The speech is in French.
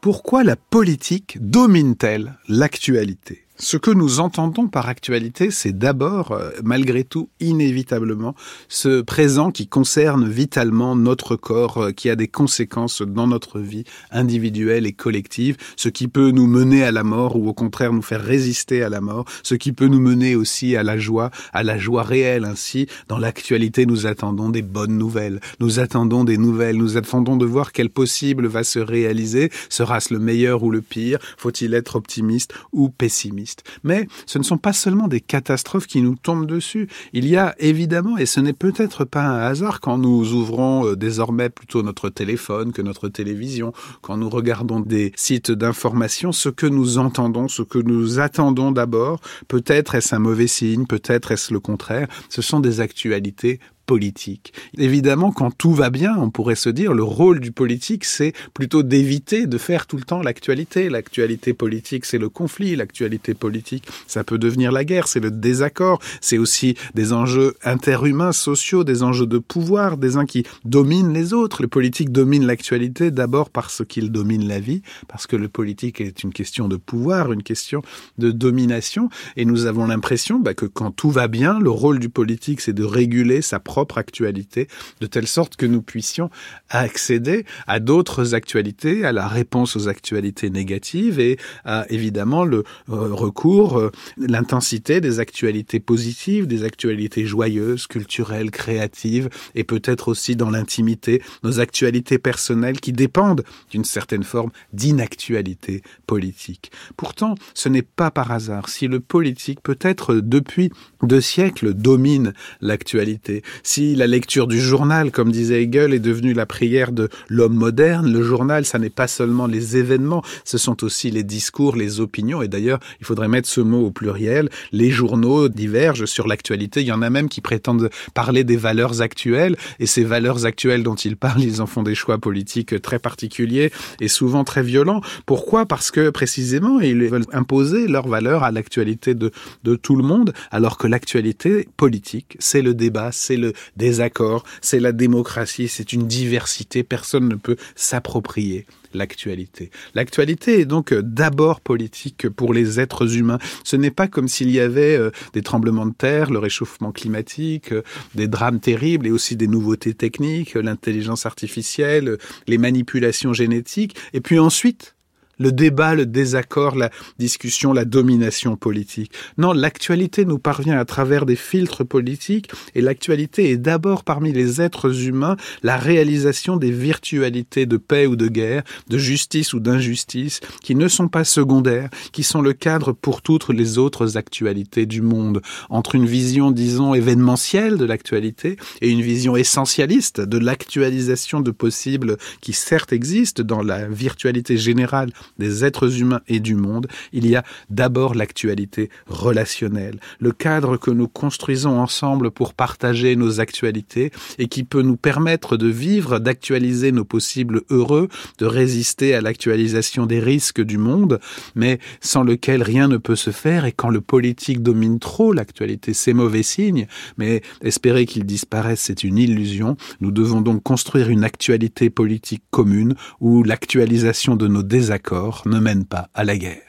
Pourquoi la politique domine-t-elle l'actualité? Ce que nous entendons par actualité, c'est d'abord, euh, malgré tout, inévitablement, ce présent qui concerne vitalement notre corps, euh, qui a des conséquences dans notre vie individuelle et collective, ce qui peut nous mener à la mort ou au contraire nous faire résister à la mort, ce qui peut nous mener aussi à la joie, à la joie réelle. Ainsi, dans l'actualité, nous attendons des bonnes nouvelles, nous attendons des nouvelles, nous attendons de voir quel possible va se réaliser, sera-ce le meilleur ou le pire, faut-il être optimiste ou pessimiste? Mais ce ne sont pas seulement des catastrophes qui nous tombent dessus. Il y a évidemment, et ce n'est peut-être pas un hasard quand nous ouvrons euh, désormais plutôt notre téléphone que notre télévision, quand nous regardons des sites d'information, ce que nous entendons, ce que nous attendons d'abord, peut-être est-ce un mauvais signe, peut-être est-ce le contraire, ce sont des actualités politique. Évidemment, quand tout va bien, on pourrait se dire, le rôle du politique, c'est plutôt d'éviter de faire tout le temps l'actualité. L'actualité politique, c'est le conflit. L'actualité politique, ça peut devenir la guerre, c'est le désaccord. C'est aussi des enjeux interhumains, sociaux, des enjeux de pouvoir, des uns qui dominent les autres. Le politique domine l'actualité d'abord parce qu'il domine la vie, parce que le politique est une question de pouvoir, une question de domination. Et nous avons l'impression bah, que quand tout va bien, le rôle du politique, c'est de réguler sa propre propre actualité, de telle sorte que nous puissions accéder à d'autres actualités, à la réponse aux actualités négatives et à évidemment le euh, recours, euh, l'intensité des actualités positives, des actualités joyeuses, culturelles, créatives et peut-être aussi dans l'intimité, nos actualités personnelles qui dépendent d'une certaine forme d'inactualité politique. Pourtant, ce n'est pas par hasard si le politique peut-être depuis deux siècles domine l'actualité, si la lecture du journal, comme disait Hegel, est devenue la prière de l'homme moderne, le journal, ça n'est pas seulement les événements, ce sont aussi les discours, les opinions. Et d'ailleurs, il faudrait mettre ce mot au pluriel. Les journaux divergent sur l'actualité. Il y en a même qui prétendent parler des valeurs actuelles. Et ces valeurs actuelles dont ils parlent, ils en font des choix politiques très particuliers et souvent très violents. Pourquoi? Parce que précisément, ils veulent imposer leurs valeurs à l'actualité de, de tout le monde, alors que l'actualité politique, c'est le débat, c'est le désaccord, c'est la démocratie, c'est une diversité, personne ne peut s'approprier l'actualité. L'actualité est donc euh, d'abord politique pour les êtres humains. Ce n'est pas comme s'il y avait euh, des tremblements de terre, le réchauffement climatique, euh, des drames terribles et aussi des nouveautés techniques, l'intelligence artificielle, les manipulations génétiques, et puis ensuite le débat, le désaccord, la discussion, la domination politique. Non, l'actualité nous parvient à travers des filtres politiques et l'actualité est d'abord parmi les êtres humains la réalisation des virtualités de paix ou de guerre, de justice ou d'injustice, qui ne sont pas secondaires, qui sont le cadre pour toutes les autres actualités du monde. Entre une vision, disons, événementielle de l'actualité et une vision essentialiste de l'actualisation de possibles qui certes existent dans la virtualité générale des êtres humains et du monde, il y a d'abord l'actualité relationnelle, le cadre que nous construisons ensemble pour partager nos actualités et qui peut nous permettre de vivre, d'actualiser nos possibles heureux, de résister à l'actualisation des risques du monde, mais sans lequel rien ne peut se faire et quand le politique domine trop l'actualité, c'est mauvais signe, mais espérer qu'il disparaisse, c'est une illusion. Nous devons donc construire une actualité politique commune où l'actualisation de nos désaccords ne mène pas à la guerre.